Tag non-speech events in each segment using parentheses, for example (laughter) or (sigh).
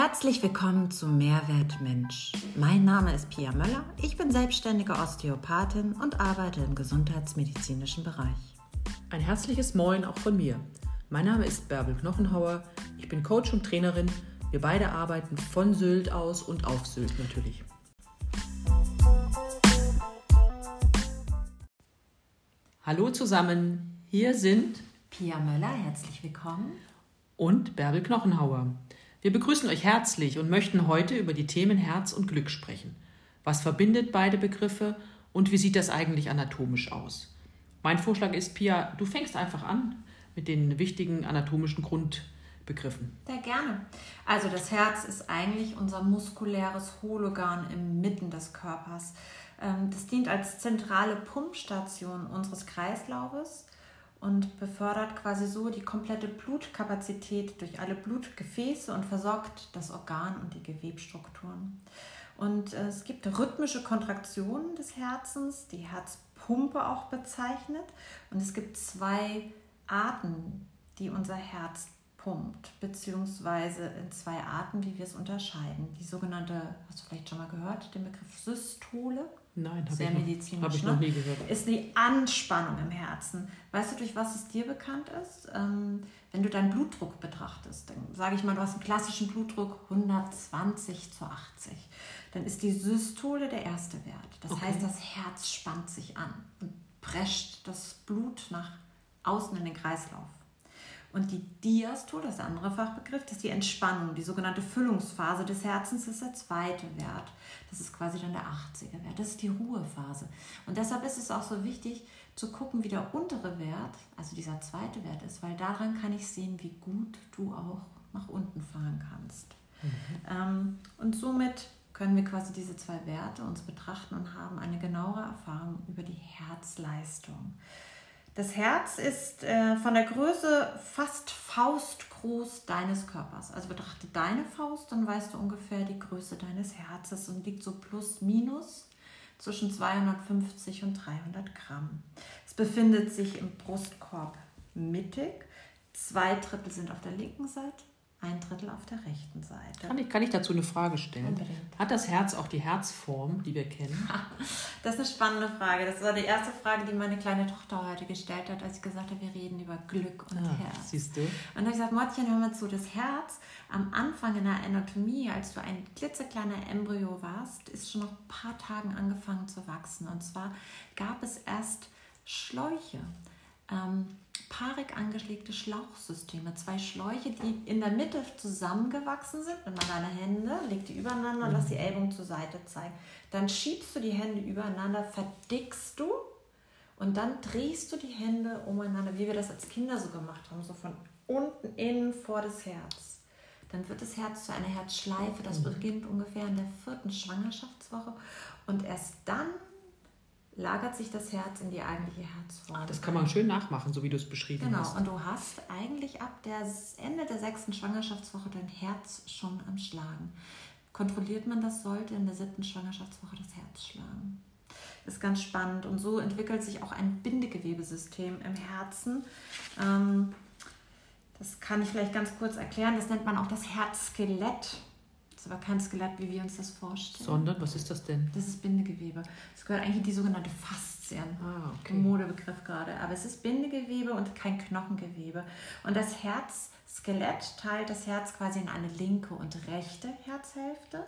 Herzlich willkommen zu Mehrwert Mensch. Mein Name ist Pia Möller. Ich bin selbstständige Osteopathin und arbeite im gesundheitsmedizinischen Bereich. Ein herzliches Moin auch von mir. Mein Name ist Bärbel Knochenhauer. Ich bin Coach und Trainerin. Wir beide arbeiten von Sylt aus und auf Sylt natürlich. Hallo zusammen, hier sind Pia Möller, herzlich willkommen. Und Bärbel Knochenhauer. Wir begrüßen euch herzlich und möchten heute über die Themen Herz und Glück sprechen. Was verbindet beide Begriffe und wie sieht das eigentlich anatomisch aus? Mein Vorschlag ist, Pia, du fängst einfach an mit den wichtigen anatomischen Grundbegriffen. Sehr gerne. Also das Herz ist eigentlich unser muskuläres Hohlorgan inmitten des Körpers. Ähm, das dient als zentrale Pumpstation unseres Kreislaufes und befördert quasi so die komplette Blutkapazität durch alle Blutgefäße und versorgt das Organ und die Gewebstrukturen. Und äh, es gibt rhythmische Kontraktionen des Herzens, die Herzpumpe auch bezeichnet. Und es gibt zwei Arten, die unser Herz pumpt, beziehungsweise in zwei Arten, wie wir es unterscheiden. Die sogenannte, hast du vielleicht schon mal gehört, den Begriff Systole Nein, habe sehr ich, medizinisch. hab ich ne? noch nie gehört. Ist die Anspannung im Herzen. Weißt du, durch was es dir bekannt ist? Ähm, wenn du deinen Blutdruck betrachtest, dann sage ich mal, du hast einen klassischen Blutdruck 120 zu 80. Dann ist die Systole der erste Wert. Das Okay. heißt, das Herz spannt sich an und prescht das Blut nach außen in den Kreislauf. Und die Diastole, das andere Fachbegriff, das ist die Entspannung, die sogenannte Füllungsphase des Herzens, das ist der zweite Wert. Das ist quasi dann der 80er Wert. Das ist die Ruhephase. Und deshalb ist es auch so wichtig zu gucken, wie der untere Wert, also dieser zweite Wert ist, weil daran kann ich sehen, wie gut du auch nach unten fahren kannst. Ähm, und somit können wir quasi diese zwei Werte uns betrachten und haben eine genauere Erfahrung über die Herzleistung. Das Herz ist äh, von der Größe fast faustgroß deines Körpers. Also betrachte deine Faust, dann weißt du ungefähr die Größe deines Herzes und liegt so plus minus zwischen 250 und 300 Gramm. Es befindet sich im Brustkorb mittig. Zwei Drittel sind auf der linken Seite, ein Drittel auf der rechten Seite. Kann ich, kann ich dazu eine Frage stellen? Unbedingt. Hat das Herz auch die Herzform, die wir kennen? (laughs) Das ist eine spannende Frage. Das war die erste Frage, die meine kleine Tochter heute gestellt hat, als ich gesagt habe, wir reden über Glück und Ah, Herz. siehst du? Und dann habe ich gesagt, Mottchen, hör mal zu, das Herz am Anfang in der Anatomie, als du ein klitzekleiner Embryo warst, ist schon nach ein paar Tagen angefangen zu wachsen. Und zwar gab es erst Schläuche, ähm, paarig angelegte Schlauchsysteme, zwei Schläuche, die in der Mitte zusammengewachsen sind. Nimm mal deine Hände, leg die übereinander und lass die Ellbogen zur Seite zeigen. Dann schiebst du die Hände übereinander, verdickst du und dann drehst du die Hände umeinander, wie wir das als Kinder so gemacht haben, so von unten innen vor das Herz. Dann wird das Herz zu einer Herzschleife. Das beginnt ungefähr in der vierten Schwangerschaftswoche. Und erst dann lagert sich das Herz in die eigentliche Herzform. Das kann man schön nachmachen, so wie du es beschrieben Genau, hast. und du hast eigentlich ab der Ende der sechsten Schwangerschaftswoche dein Herz schon am Schlagen. Kontrolliert man das, sollte in der siebten Schwangerschaftswoche das Herz schlagen. Das ist ganz spannend und so entwickelt sich auch ein Bindegewebesystem im Herzen. Ähm, das kann ich vielleicht ganz kurz erklären. Das nennt man auch das Herzskelett. Das ist aber kein Skelett, wie wir uns das vorstellen. Sondern, was ist das denn? Das ist Bindegewebe. Das gehört eigentlich in die sogenannte Faszien. Ah, okay. Modebegriff gerade. Aber es ist Bindegewebe und kein Knochengewebe. Und das Herzskelett teilt das Herz quasi in eine linke und rechte Herzhälfte.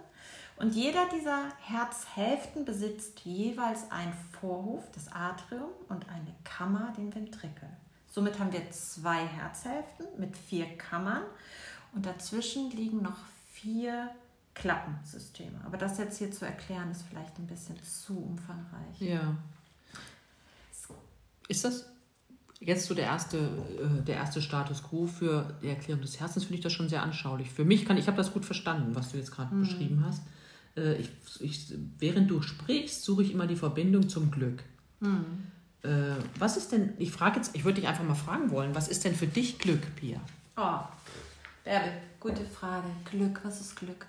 Und jeder dieser Herzhälften besitzt jeweils einen Vorhof, das Atrium, und eine Kammer, den Ventrikel. Somit haben wir zwei Herzhälften mit vier Kammern und dazwischen liegen noch vier Klappensysteme. Aber das jetzt hier zu erklären, ist vielleicht ein bisschen zu umfangreich. Ja. Ist das jetzt so der erste, äh, der erste Status quo für die Erklärung des Herzens? Finde ich das schon sehr anschaulich. Für mich kann, ich habe das gut verstanden, was du jetzt gerade Mhm. beschrieben hast. Äh, ich, ich, während du sprichst, suche ich immer die Verbindung zum Glück. Mhm. Äh, was ist denn, ich frage jetzt, ich würde dich einfach mal fragen wollen, was ist denn für dich Glück, Pia? Oh, Bärbel, gute Frage. Glück, was ist Glück?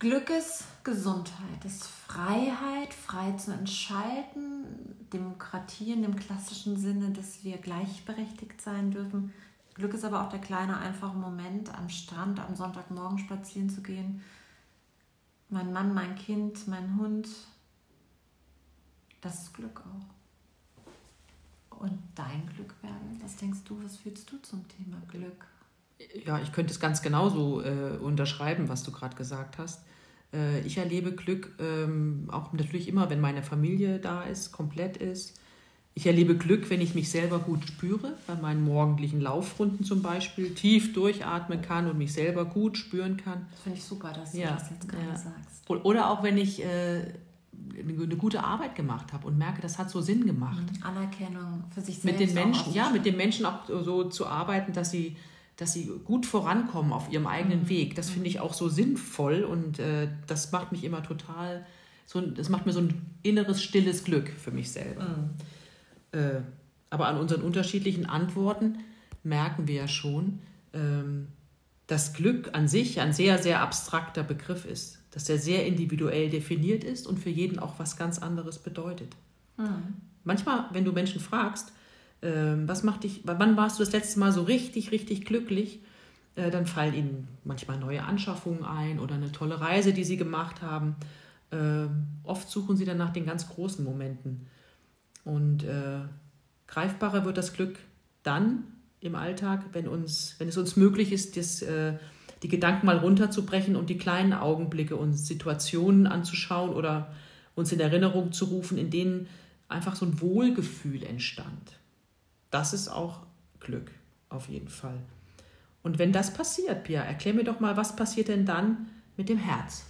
Glück ist Gesundheit, ist Freiheit, frei zu entscheiden, Demokratie in dem klassischen Sinne, dass wir gleichberechtigt sein dürfen. Glück ist aber auch der kleine, einfache Moment, am Strand am Sonntagmorgen spazieren zu gehen. Mein Mann, mein Kind, mein Hund. Das ist Glück auch. Und dein Glück, Bärbel? Was denkst du, was fühlst du zum Thema Glück? Ja, ich könnte es ganz genauso äh, unterschreiben, was du gerade gesagt hast. Äh, ich erlebe Glück ähm, auch natürlich immer, wenn meine Familie da ist, komplett ist ich erlebe Glück, wenn ich mich selber gut spüre, bei meinen morgendlichen Laufrunden zum Beispiel, tief durchatmen kann und mich selber gut spüren kann. Das finde ich super, dass du ja, das jetzt gerade ja. sagst. Oder auch wenn ich äh, eine gute Arbeit gemacht habe und merke, das hat so Sinn gemacht. Mhm. Anerkennung für sich selbst. Mit den Menschen, ja, mit den Menschen auch so zu arbeiten, dass sie, dass sie gut vorankommen auf ihrem eigenen mhm. Weg. Das finde ich auch so sinnvoll und äh, das macht mich immer total, so, das macht mir so ein inneres, stilles Glück für mich selber. Mhm. Äh, aber an unseren unterschiedlichen Antworten merken wir ja schon, ähm, dass Glück an sich ein sehr, sehr abstrakter Begriff ist, dass er sehr individuell definiert ist und für jeden auch was ganz anderes bedeutet. Mhm. Manchmal, wenn du Menschen fragst, was macht dich, wann warst du das letzte Mal so richtig, richtig glücklich, äh, dann fallen ihnen manchmal neue Anschaffungen ein oder eine tolle Reise, die sie gemacht haben. Äh, oft suchen sie dann nach den ganz großen Momenten. Und äh, greifbarer wird das Glück dann im Alltag, wenn, uns, wenn es uns möglich ist, das, äh, die Gedanken mal runterzubrechen und die kleinen Augenblicke und Situationen anzuschauen oder uns in Erinnerung zu rufen, in denen einfach so ein Wohlgefühl entstand. Das ist auch Glück, auf jeden Fall. Und wenn das passiert, Pia, erklär mir doch mal, was passiert denn dann mit dem Herz?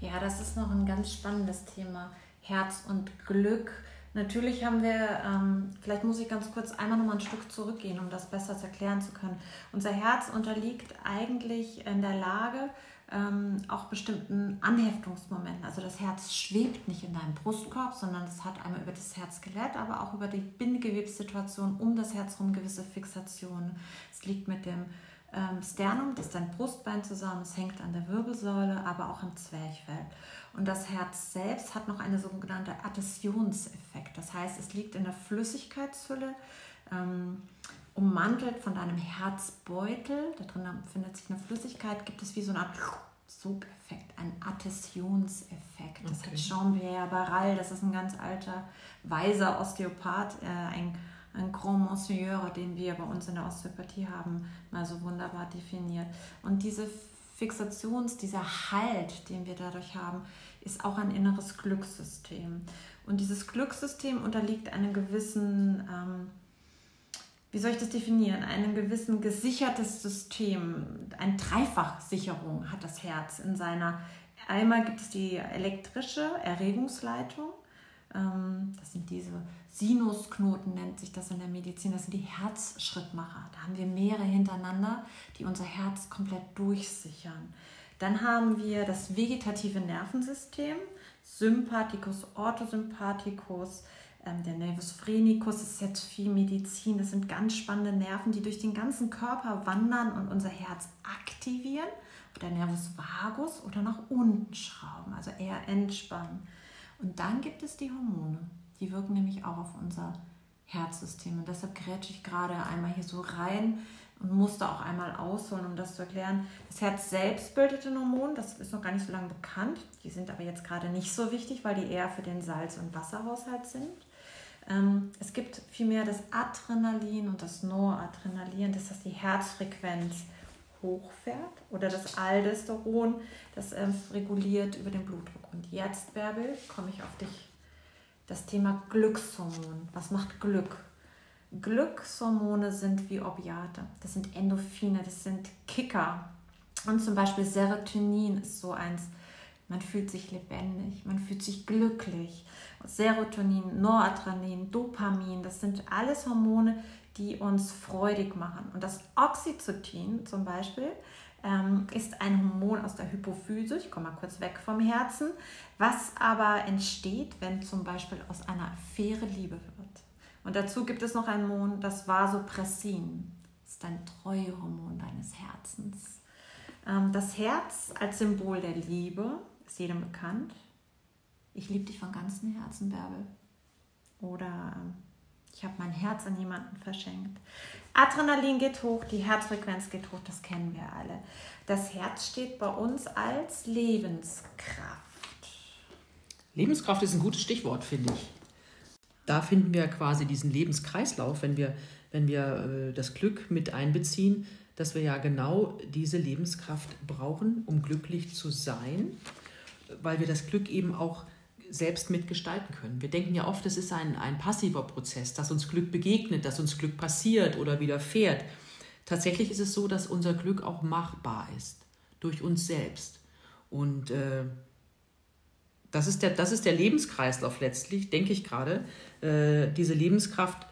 Ja, das ist noch ein ganz spannendes Thema. Herz und Glück Natürlich haben wir, ähm, vielleicht muss ich ganz kurz einmal noch mal ein Stück zurückgehen, um das besser erklären zu können. Unser Herz unterliegt eigentlich in der Lage, ähm, auch bestimmten Anheftungsmomenten. Also das Herz schwebt nicht in deinem Brustkorb, sondern es hat einmal über das Herzskelett, aber auch über die Bindegewebssituation um das Herz herum gewisse Fixationen. Es liegt mit dem ähm, Sternum, das ist dein Brustbein zusammen, es hängt an der Wirbelsäule, aber auch am Zwerchfell. Und das Herz selbst hat noch eine sogenannte Adhäsionseffekt. Das heißt, es liegt in der Flüssigkeitshülle, ähm, ummantelt von deinem Herzbeutel. Da drin befindet sich eine Flüssigkeit, gibt es wie so eine Art Sogeffekt, ein Adhäsionseffekt. Das okay. ja bei Rall, das ist ein ganz alter, weiser Osteopath, äh, ein, ein Grand Monsieur, den wir bei uns in der Osteopathie haben, mal so wunderbar definiert. Und diese Fixations, dieser Halt, den wir dadurch haben, ist auch ein inneres Glückssystem. Und dieses Glückssystem unterliegt einem gewissen, ähm, wie soll ich das definieren, einem gewissen gesichertes System. Eine Dreifachsicherung hat das Herz in seiner. Einmal gibt es die elektrische Erregungsleitung. Ähm, das sind diese Sinusknoten, nennt sich das in der Medizin. Das sind die Herzschrittmacher. Da haben wir mehrere hintereinander, die unser Herz komplett durchsichern. Dann haben wir das vegetative Nervensystem, Sympathikus, Orthosympathikus, ähm, der Nervus phrenicus, das ist jetzt viel Medizin, das sind ganz spannende Nerven, die durch den ganzen Körper wandern und unser Herz aktivieren. Der Nervus vagus oder nach unten schrauben, also eher entspannen. Und dann gibt es die Hormone, die wirken nämlich auch auf unser Herzsystem. Und deshalb grätsche ich gerade einmal hier so rein und musste auch einmal ausholen, um das zu erklären. Das Herz selbst bildet ein Hormon, das ist noch gar nicht so lange bekannt. Die sind aber jetzt gerade nicht so wichtig, weil die eher für den Salz- und Wasserhaushalt sind. Ähm, es gibt vielmehr das Adrenalin und das Noradrenalin, das heißt die Herzfrequenz hochfährt oder das Aldosteron, das ähm, reguliert über den Blutdruck. Und jetzt, Bärbel, komme ich auf dich. Das Thema Glückshormon. Was macht Glück? Glückshormone sind wie Opiate. Das sind Endorphine, das sind Kicker. Und zum Beispiel Serotonin ist so eins. Man fühlt sich lebendig, man fühlt sich glücklich. Serotonin, Noradrenalin, Dopamin, das sind alles Hormone, die uns freudig machen. Und das Oxytocin zum Beispiel ähm, ist ein Hormon aus der Hypophyse, ich komme mal kurz weg vom Herzen, was aber entsteht, wenn zum Beispiel aus einer Affäre Liebe wird. Und dazu gibt es noch ein Hormon, das Vasopressin. Das ist ein Treuehormon deines Herzens. Ähm, das Herz als Symbol der Liebe ist jedem bekannt. Ich liebe dich von ganzem Herzen, Bärbel. Oder ähm, Ich habe mein Herz an jemanden verschenkt. Adrenalin geht hoch, die Herzfrequenz geht hoch, das kennen wir alle. Das Herz steht bei uns als Lebenskraft. Lebenskraft ist ein gutes Stichwort, finde ich. Da finden wir quasi diesen Lebenskreislauf, wenn wir, wenn wir äh, das Glück mit einbeziehen, dass wir ja genau diese Lebenskraft brauchen, um glücklich zu sein, weil wir das Glück eben auch selbst mitgestalten können. Wir denken ja oft, es ist ein, ein passiver Prozess, dass uns Glück begegnet, dass uns Glück passiert oder widerfährt. Tatsächlich ist es so, dass unser Glück auch machbar ist durch uns selbst. Und äh, das ist, der, das ist der Lebenskreislauf letztlich, denke ich gerade. Äh, diese Lebenskraft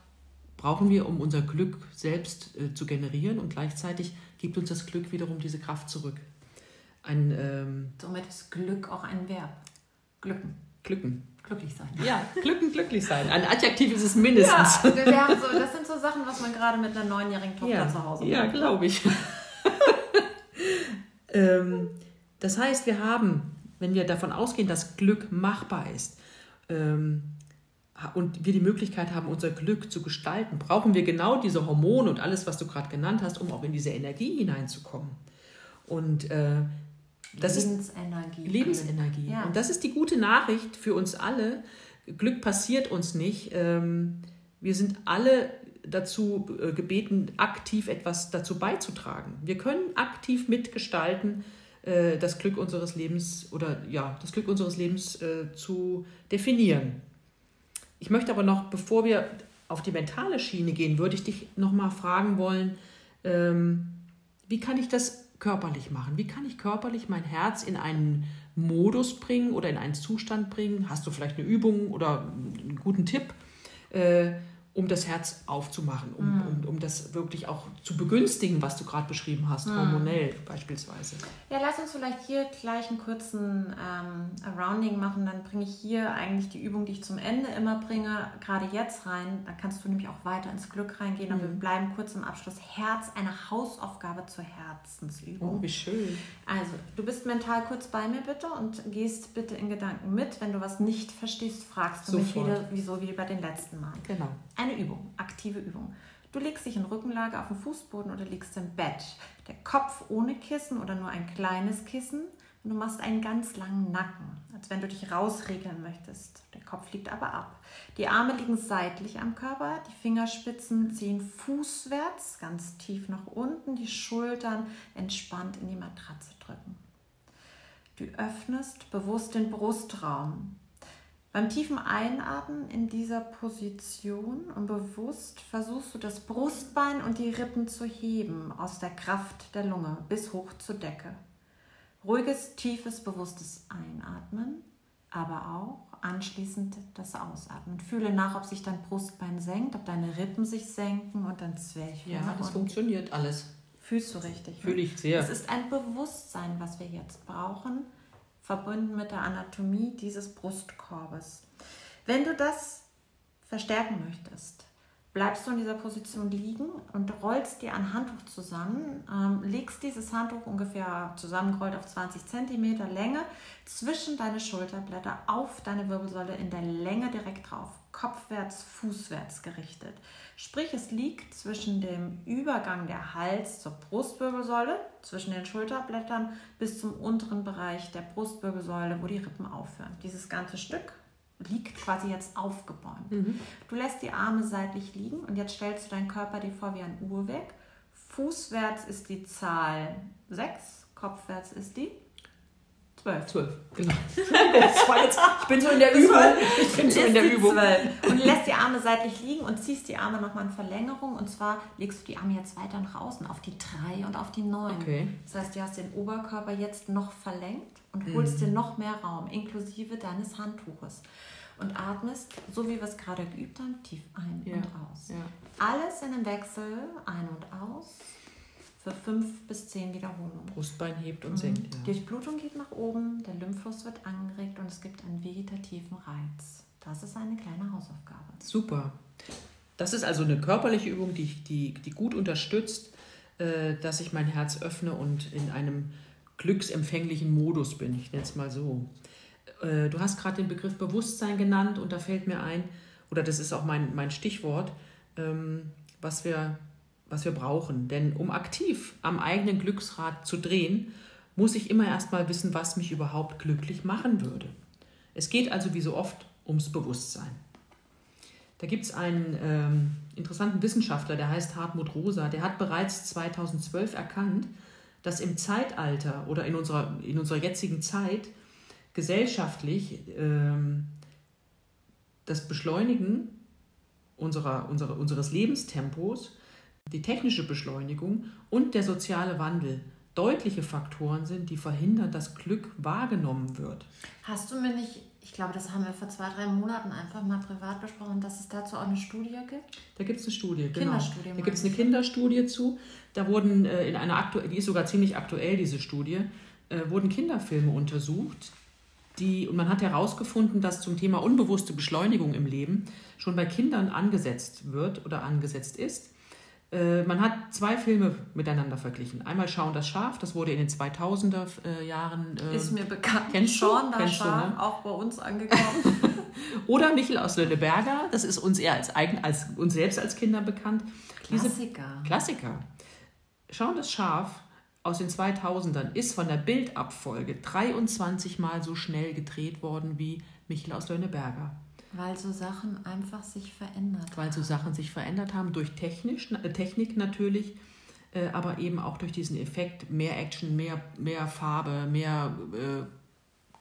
brauchen wir, um unser Glück selbst äh, zu generieren und gleichzeitig gibt uns das Glück wiederum diese Kraft zurück. Ein, ähm, Somit ist Glück auch ein Verb. Glücken. Glücken. Glücklich sein. Ja, glücken, glücklich sein. Ein Adjektiv ist es mindestens. Ja, wir haben so, das sind so Sachen, was man gerade mit einer neunjährigen Tochter ja, zu Hause macht. Ja, glaube ich. (laughs) ähm, das heißt, wir haben, wenn wir davon ausgehen, dass Glück machbar ist, ähm, und wir die Möglichkeit haben, unser Glück zu gestalten, brauchen wir genau diese Hormone und alles, was du gerade genannt hast, um auch in diese Energie hineinzukommen. Und äh, das Lebensenergie. ist Lebensenergie. Ja. Und das ist die gute Nachricht für uns alle. Glück passiert uns nicht. Ähm, wir sind alle dazu äh, gebeten, aktiv etwas dazu beizutragen. Wir können aktiv mitgestalten, äh, das Glück unseres Lebens oder ja, das Glück unseres Lebens äh, zu definieren. Ich möchte aber noch, bevor wir auf die mentale Schiene gehen, würde ich dich noch mal fragen wollen, ähm, wie kann ich das körperlich machen? Wie kann ich körperlich mein Herz in einen Modus bringen oder in einen Zustand bringen? Hast du vielleicht eine Übung oder einen guten Tipp? Äh, um das Herz aufzumachen, um, mm. um, um das wirklich auch zu begünstigen, was du gerade beschrieben hast, mm. hormonell beispielsweise. Ja, lass uns vielleicht hier gleich einen kurzen ähm, Rounding machen. Dann bringe ich hier eigentlich die Übung, die ich zum Ende immer bringe, gerade jetzt rein. Da kannst du nämlich auch weiter ins Glück reingehen. Aber mm. wir bleiben kurz im Abschluss. Herz, eine Hausaufgabe zur Herzensübung. Oh, wie schön. Also, du bist mental kurz bei mir bitte und gehst bitte in Gedanken mit. Wenn du was nicht verstehst, fragst du Sofort. mich wieder, wieso wie bei den letzten Mal. Genau. Ein eine Übung, aktive Übung. Du legst dich in Rückenlage auf dem Fußboden oder liegst im Bett. Der Kopf ohne Kissen oder nur ein kleines Kissen. Und du machst einen ganz langen Nacken, als wenn du dich rausregeln möchtest. Der Kopf liegt aber ab. Die Arme liegen seitlich am Körper, die Fingerspitzen ziehen fußwärts, ganz tief nach unten, die Schultern entspannt in die Matratze drücken. Du öffnest bewusst den Brustraum. Beim tiefen Einatmen in dieser Position und bewusst versuchst du das Brustbein und die Rippen zu heben aus der Kraft der Lunge bis hoch zur Decke. Ruhiges, tiefes, bewusstes Einatmen, aber auch anschließend das Ausatmen. Fühle nach, ob sich dein Brustbein senkt, ob deine Rippen sich senken und dann Zwerchfell. Ja, das funktioniert alles. Fühlst du richtig? Fühle ich sehr. Es ist ein Bewusstsein, was wir jetzt brauchen verbunden mit der Anatomie dieses Brustkorbes. Wenn du das verstärken möchtest, bleibst du in dieser Position liegen und rollst dir ein Handtuch zusammen, ähm, legst dieses Handtuch ungefähr zusammengerollt auf 20 cm Länge zwischen deine Schulterblätter auf deine Wirbelsäule in der Länge direkt drauf, kopfwärts, fußwärts gerichtet. Sprich, es liegt zwischen dem Übergang der Hals zur Brustwirbelsäule, zwischen den Schulterblättern bis zum unteren Bereich der Brustwirbelsäule, wo die Rippen aufhören. Dieses ganze Stück liegt quasi jetzt aufgebäumt. Mhm. Du lässt die Arme seitlich liegen und jetzt stellst du deinen Körper dir vor wie ein Uhrwerk. Fußwärts ist die Zahl 6, kopfwärts ist die Zwölf. Zwölf, genau. jetzt, ich bin so in der Übung. Ich bin so in der Übung. Und lässt die Arme seitlich liegen und ziehst die Arme nochmal in Verlängerung. Und zwar legst du die Arme jetzt weiter nach außen, auf die drei und auf die neun. Okay. Das heißt, du hast den Oberkörper jetzt noch verlängert und holst mhm. dir noch mehr Raum, inklusive deines Handtuches. Und atmest, so wie wir es gerade geübt haben, tief ein ja. und aus. Ja. Alles in einem Wechsel, ein und aus für fünf bis zehn Wiederholungen. Brustbein hebt und mhm. senkt. Ja. Die Durchblutung geht nach oben, der Lymphfluss wird angeregt und es gibt einen vegetativen Reiz. Das ist eine kleine Hausaufgabe. Super. Das ist also eine körperliche Übung, die, die, die gut unterstützt, äh, dass ich mein Herz öffne und in einem glücksempfänglichen Modus bin. Ich nenne es mal so. Äh, du hast gerade den Begriff Bewusstsein genannt und da fällt mir ein, oder das ist auch mein, mein Stichwort, ähm, was, wir, was wir brauchen. Denn um aktiv am eigenen Glücksrad zu drehen, muss ich immer erstmal wissen, was mich überhaupt glücklich machen würde. Es geht also wie so oft ums Bewusstsein. Da gibt es einen ähm, interessanten Wissenschaftler, der heißt Hartmut Rosa, der hat bereits 2012 erkannt, dass im Zeitalter oder in unserer, in unserer jetzigen Zeit gesellschaftlich ähm, das Beschleunigen unserer, unserer, unseres Lebenstempos, die technische Beschleunigung und der soziale Wandel deutliche Faktoren sind, die verhindern, dass Glück wahrgenommen wird. Hast du mir nicht, ich glaube, das haben wir vor zwei, drei Monaten einfach mal privat besprochen, dass es dazu auch eine Studie gibt? Da gibt es eine Studie, genau. Kinderstudie. Da gibt es eine Kinderstudie zu. Da wurden äh, in einer aktuell, die ist sogar ziemlich aktuell, diese Studie, äh, wurden Kinderfilme untersucht. Die, und man hat herausgefunden, dass zum Thema unbewusste Beschleunigung im Leben schon bei Kindern angesetzt wird oder angesetzt ist. Äh, man hat zwei Filme miteinander verglichen. Einmal Schauen das Schaf, das wurde in den 2000er äh, Jahren. Äh, ist mir bekannt. Kennst du? Schauen das Schaf, ne? auch bei uns angekommen. (laughs) Oder Michel aus Lönneberger, das ist uns eher als, eigen, als uns selbst als Kinder bekannt. Klassiker. Diese Klassiker. Schauen das Schaf aus den 2000ern ist von der Bildabfolge 23 Mal so schnell gedreht worden wie Michel aus Lönneberger. Weil so Sachen einfach sich verändert Weil so Sachen sich verändert haben, durch technisch, äh, Technik natürlich, äh, aber eben auch durch diesen Effekt, mehr Action, mehr, mehr Farbe, mehr, äh,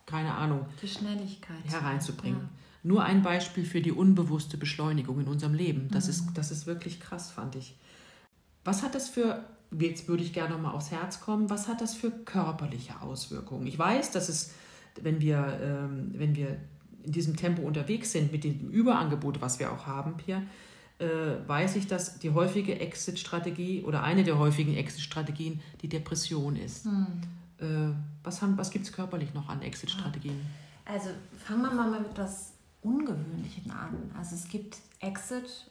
keine Ahnung, Die Schnelligkeit. hereinzubringen. Ja. Nur ein Beispiel für die unbewusste Beschleunigung in unserem Leben. Das, Mhm. ist, das ist wirklich krass, fand ich. Was hat das für, jetzt würde ich gerne noch mal aufs Herz kommen, was hat das für körperliche Auswirkungen? Ich weiß, dass es, wenn wir, ähm, wenn wir in diesem Tempo unterwegs sind, mit dem Überangebot, was wir auch haben, Pierre, äh, weiß ich, dass die häufige Exit-Strategie oder eine der häufigen Exit-Strategien die Depression ist. Hm. Äh, was haben, was gibt es körperlich noch an Exit-Strategien? Also fangen wir mal mit etwas Ungewöhnlichen an. Also es gibt Exit,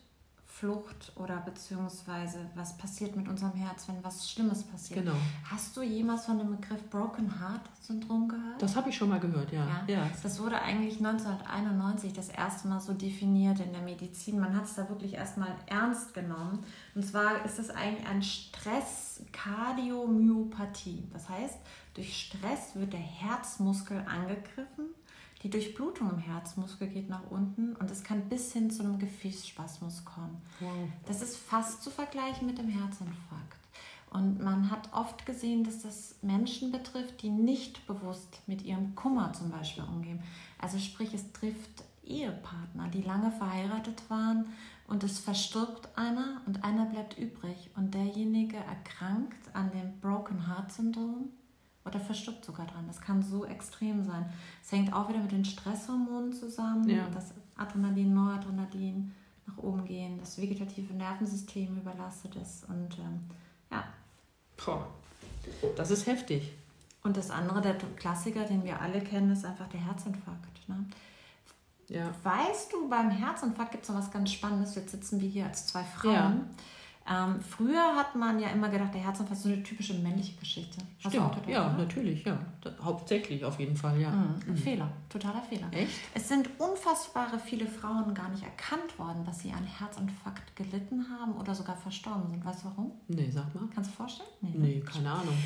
Flucht oder beziehungsweise was passiert mit unserem Herz, wenn was Schlimmes passiert. Genau. Hast du jemals von dem Begriff Broken Heart Syndrom gehört? Das habe ich schon mal gehört, ja. Ja. Das wurde eigentlich 1991 das erste Mal so definiert in der Medizin. Man hat es da wirklich erstmal ernst genommen. Und zwar ist es eigentlich ein Stress-Kardiomyopathie. Das heißt, durch Stress wird der Herzmuskel angegriffen. Die Durchblutung im Herzmuskel geht nach unten und es kann bis hin zu einem Gefäßspasmus kommen. Wow. Das ist fast zu vergleichen mit dem Herzinfarkt. Und man hat oft gesehen, dass das Menschen betrifft, die nicht bewusst mit ihrem Kummer zum Beispiel umgehen. Also sprich, es trifft Ehepartner, die lange verheiratet waren und es verstirbt einer und einer bleibt übrig und derjenige erkrankt an dem Broken Heart Syndrom oder verstirbt sogar dran. Das kann so extrem sein. Es hängt auch wieder mit den Stresshormonen zusammen, Ja. das Adrenalin, Noradrenalin nach oben gehen, das vegetative Nervensystem überlastet ist und ähm, ja. Boah. Das ist heftig. Und das andere, der Klassiker, den wir alle kennen, ist einfach der Herzinfarkt. Ne? Ja. Weißt du, beim Herzinfarkt gibt es noch was ganz Spannendes. Jetzt sitzen wir hier als zwei Frauen. Ja. Ähm, früher hat man ja immer gedacht, der Herzinfarkt ist so eine typische männliche Geschichte. Hast Stimmt. gedacht, Ja, oder? natürlich, ja. Hauptsächlich auf jeden Fall, ja. Mhm. Ein Fehler, totaler Fehler. Echt? Es sind unfassbare viele Frauen gar nicht erkannt worden, dass sie an Herzinfarkt gelitten haben oder sogar verstorben sind. Weißt du warum? Nee, sag mal. Kannst du vorstellen? ne? Nee, keine Ahnung.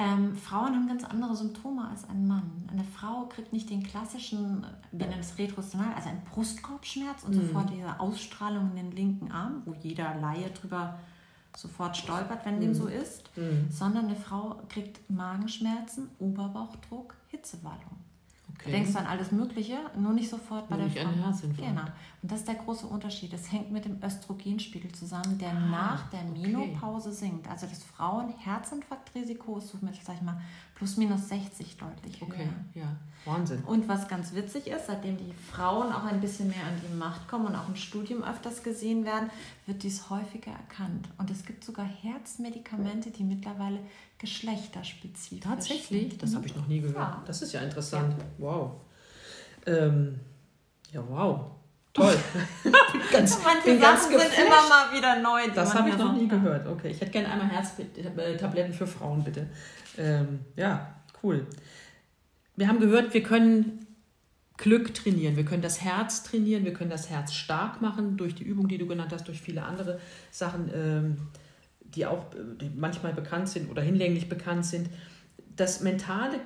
Ähm, Frauen haben ganz andere Symptome als ein Mann. Eine Frau kriegt nicht den klassischen, wir nennen es Retrostonal, also einen Brustkorbschmerz und sofort diese Ausstrahlung in den linken Arm, wo jeder Laie drüber sofort stolpert, wenn dem so ist, Mhm. sondern eine Frau kriegt Magenschmerzen, Oberbauchdruck, Hitzewallung. Okay. denkst du an alles Mögliche, nur nicht sofort bei Nur der nicht Frau. an Herzinfarkt. Genau. Und das ist der große Unterschied. Das hängt mit dem Östrogenspiegel zusammen, der Ah, nach der okay. Menopause sinkt. Also das Frauenherzinfarktrisiko ist so mit, sag ich mal, plus minus 60 deutlich Okay, höher. ja. Wahnsinn. Und was ganz witzig ist, seitdem die Frauen auch ein bisschen mehr an die Macht kommen und auch im Studium öfters gesehen werden, wird dies häufiger erkannt. Und es gibt sogar Herzmedikamente, die mittlerweile geschlechterspezifisch Tatsächlich? sind. Das habe ich noch nie gehört. Ja. Das ist ja interessant. Wow. Ähm, ja, wow. Toll. (laughs) ganz, (laughs) Manche Sachen sind immer mal wieder neu. Das habe ich noch nie gehört. Okay, ich hätte gerne einmal Herztabletten für Frauen, bitte. Ähm, ja, cool. Wir haben gehört, wir können Glück trainieren. Wir können das Herz trainieren, wir können das Herz stark machen durch die Übung, die du genannt hast, durch viele andere Sachen, ähm, die auch die manchmal bekannt sind oder hinlänglich bekannt sind. Das mentale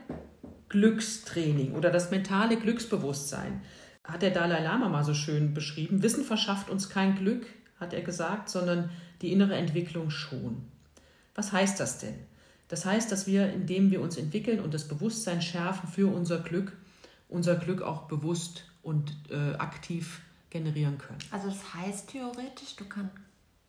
Glückstraining oder das mentale Glücksbewusstsein hat der Dalai Lama mal so schön beschrieben. Wissen verschafft uns kein Glück, hat er gesagt, sondern die innere Entwicklung schon. Was heißt das denn? Das heißt, dass wir, indem wir uns entwickeln und das Bewusstsein schärfen für unser Glück, unser Glück auch bewusst und äh, aktiv generieren können. Also das heißt theoretisch, du kannst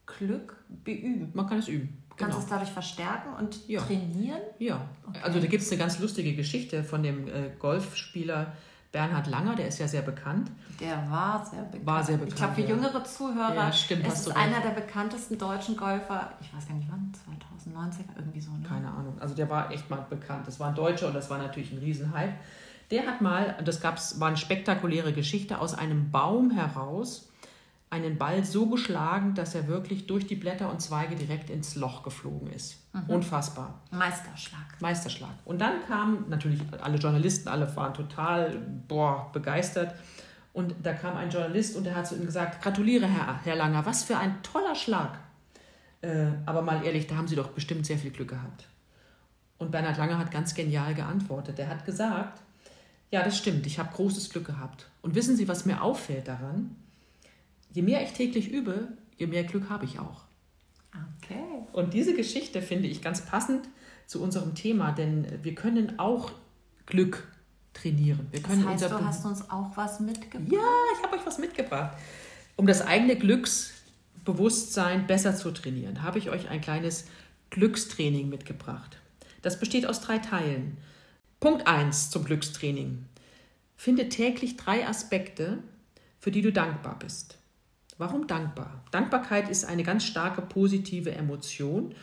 Glück beüben. Man kann es üben. Du kannst genau. es dadurch verstärken und ja. trainieren? Ja. Okay. Also da gibt es eine ganz lustige Geschichte von dem äh, Golfspieler Bernhard Langer, der ist ja sehr bekannt. Der war sehr bekannt. War sehr bekannt. Ich glaube, für ja. jüngere Zuhörer ja, stimmt, ist es einer der bekanntesten deutschen Golfer. Ich weiß gar nicht wann, 2019, irgendwie so. Ne? Keine Ahnung. Also der war echt mal bekannt. Das war ein Deutscher und das war natürlich ein Riesenhype. Der hat mal, das gab's, war eine spektakuläre Geschichte, aus einem Baum heraus einen Ball so geschlagen, dass er wirklich durch die Blätter und Zweige direkt ins Loch geflogen ist. Mhm. Unfassbar. Meisterschlag. Meisterschlag. Und dann kamen natürlich alle Journalisten, alle waren total boah, begeistert. Und da kam ein Journalist und der hat zu ihm gesagt: Gratuliere, Herr, Herr Langer, was für ein toller Schlag. Äh, aber mal ehrlich, da haben Sie doch bestimmt sehr viel Glück gehabt. Und Bernhard Langer hat ganz genial geantwortet. Er hat gesagt: Ja, das stimmt, ich habe großes Glück gehabt. Und wissen Sie, was mir auffällt daran? Je mehr ich täglich übe, je mehr Glück habe ich auch. Okay. Und diese Geschichte finde ich ganz passend zu unserem Thema, denn wir können auch Glück trainieren. Wir können das heißt, du hast uns auch was mitgebracht? Ja, ich habe euch was mitgebracht. Um das eigene Glücksbewusstsein besser zu trainieren, habe ich euch ein kleines Glückstraining mitgebracht. Das besteht aus drei Teilen. Punkt 1 zum Glückstraining. Finde täglich drei Aspekte, für die du dankbar bist. Warum dankbar? Dankbarkeit ist eine ganz starke positive Emotion.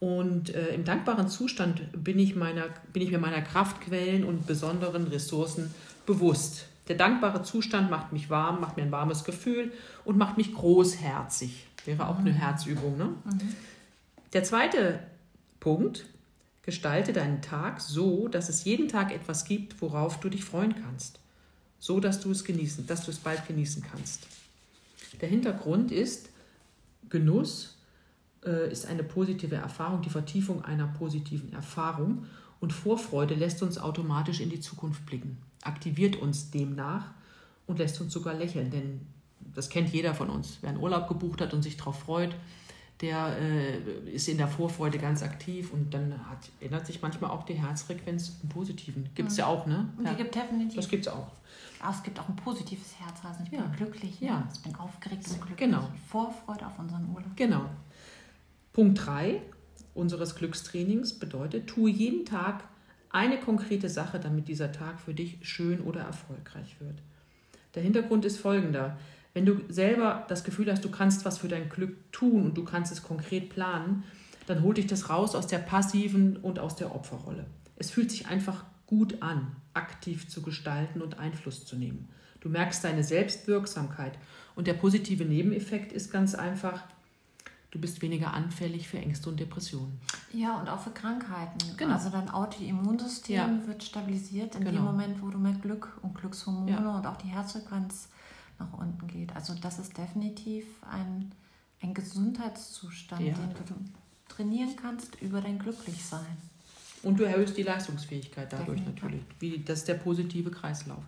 Und äh, im dankbaren Zustand bin ich, meiner, bin ich mir meiner Kraftquellen und besonderen Ressourcen bewusst. Der dankbare Zustand macht mich warm, macht mir ein warmes Gefühl und macht mich großherzig. Wäre auch eine mhm. Herzübung. Ne? Mhm. Der zweite Punkt, gestalte deinen Tag so, dass es jeden Tag etwas gibt, worauf du dich freuen kannst. So, dass du es genießen, dass du es bald genießen kannst. Der Hintergrund ist, Genuss äh, ist eine positive Erfahrung, die Vertiefung einer positiven Erfahrung und Vorfreude lässt uns automatisch in die Zukunft blicken, aktiviert uns demnach und lässt uns sogar lächeln, denn das kennt jeder von uns. Wer einen Urlaub gebucht hat und sich darauf freut, der äh, ist in der Vorfreude ganz aktiv und dann hat, ändert sich manchmal auch die Herzfrequenz im Positiven. Gibt es mhm. ja auch, ne? Und die ja. gibt definitiv. Das gibt es auch. Aber es gibt auch ein positives Herz. Also ich bin ja. glücklich. Ja. Ich bin aufgeregt und glücklich. Genau. Vorfreude auf unseren Urlaub. Genau. Punkt 3 unseres Glückstrainings bedeutet, tue jeden Tag eine konkrete Sache, damit dieser Tag für dich schön oder erfolgreich wird. Der Hintergrund ist folgender. Wenn du selber das Gefühl hast, du kannst was für dein Glück tun und du kannst es konkret planen, dann holt dich das raus aus der passiven und aus der Opferrolle. Es fühlt sich einfach gut an, aktiv zu gestalten und Einfluss zu nehmen. Du merkst deine Selbstwirksamkeit. Und der positive Nebeneffekt ist ganz einfach, du bist weniger anfällig für Ängste und Depressionen. Ja, und auch für Krankheiten. Genau. Also dein Autoimmunsystem ja. wird stabilisiert in genau. dem Moment, wo du mehr Glück und Glückshormone ja. und auch die Herzfrequenz nach unten geht. Also das ist definitiv ein, ein Gesundheitszustand, ja. den du trainieren kannst über dein Glücklichsein. Und du erhöhst die Leistungsfähigkeit dadurch Definitiv. natürlich. Wie, das ist der positive Kreislauf.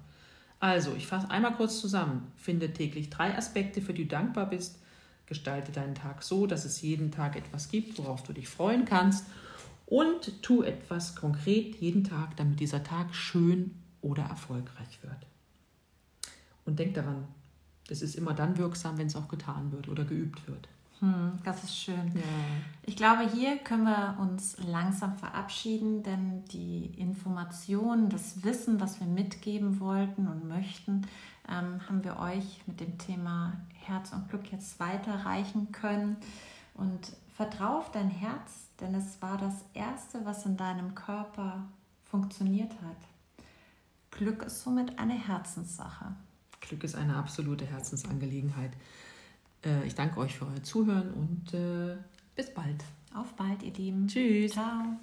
Also, ich fasse einmal kurz zusammen. Finde täglich drei Aspekte, für die du dankbar bist. Gestalte deinen Tag so, dass es jeden Tag etwas gibt, worauf du dich freuen kannst. Und tu etwas konkret jeden Tag, damit dieser Tag schön oder erfolgreich wird. Und denk daran, es ist immer dann wirksam, wenn es auch getan wird oder geübt wird. Hm, das ist schön. Ja. Ich glaube, hier können wir uns langsam verabschieden, denn die Informationen, das Wissen, was wir mitgeben wollten und möchten, ähm, haben wir euch mit dem Thema Herz und Glück jetzt weiterreichen können. Und vertrau auf dein Herz, denn es war das Erste, was in deinem Körper funktioniert hat. Glück ist somit eine Herzenssache. Glück ist eine absolute Herzensangelegenheit. Äh, ich danke euch für euer Zuhören und äh, bis bald. Auf bald, ihr Lieben. Tschüss. Ciao.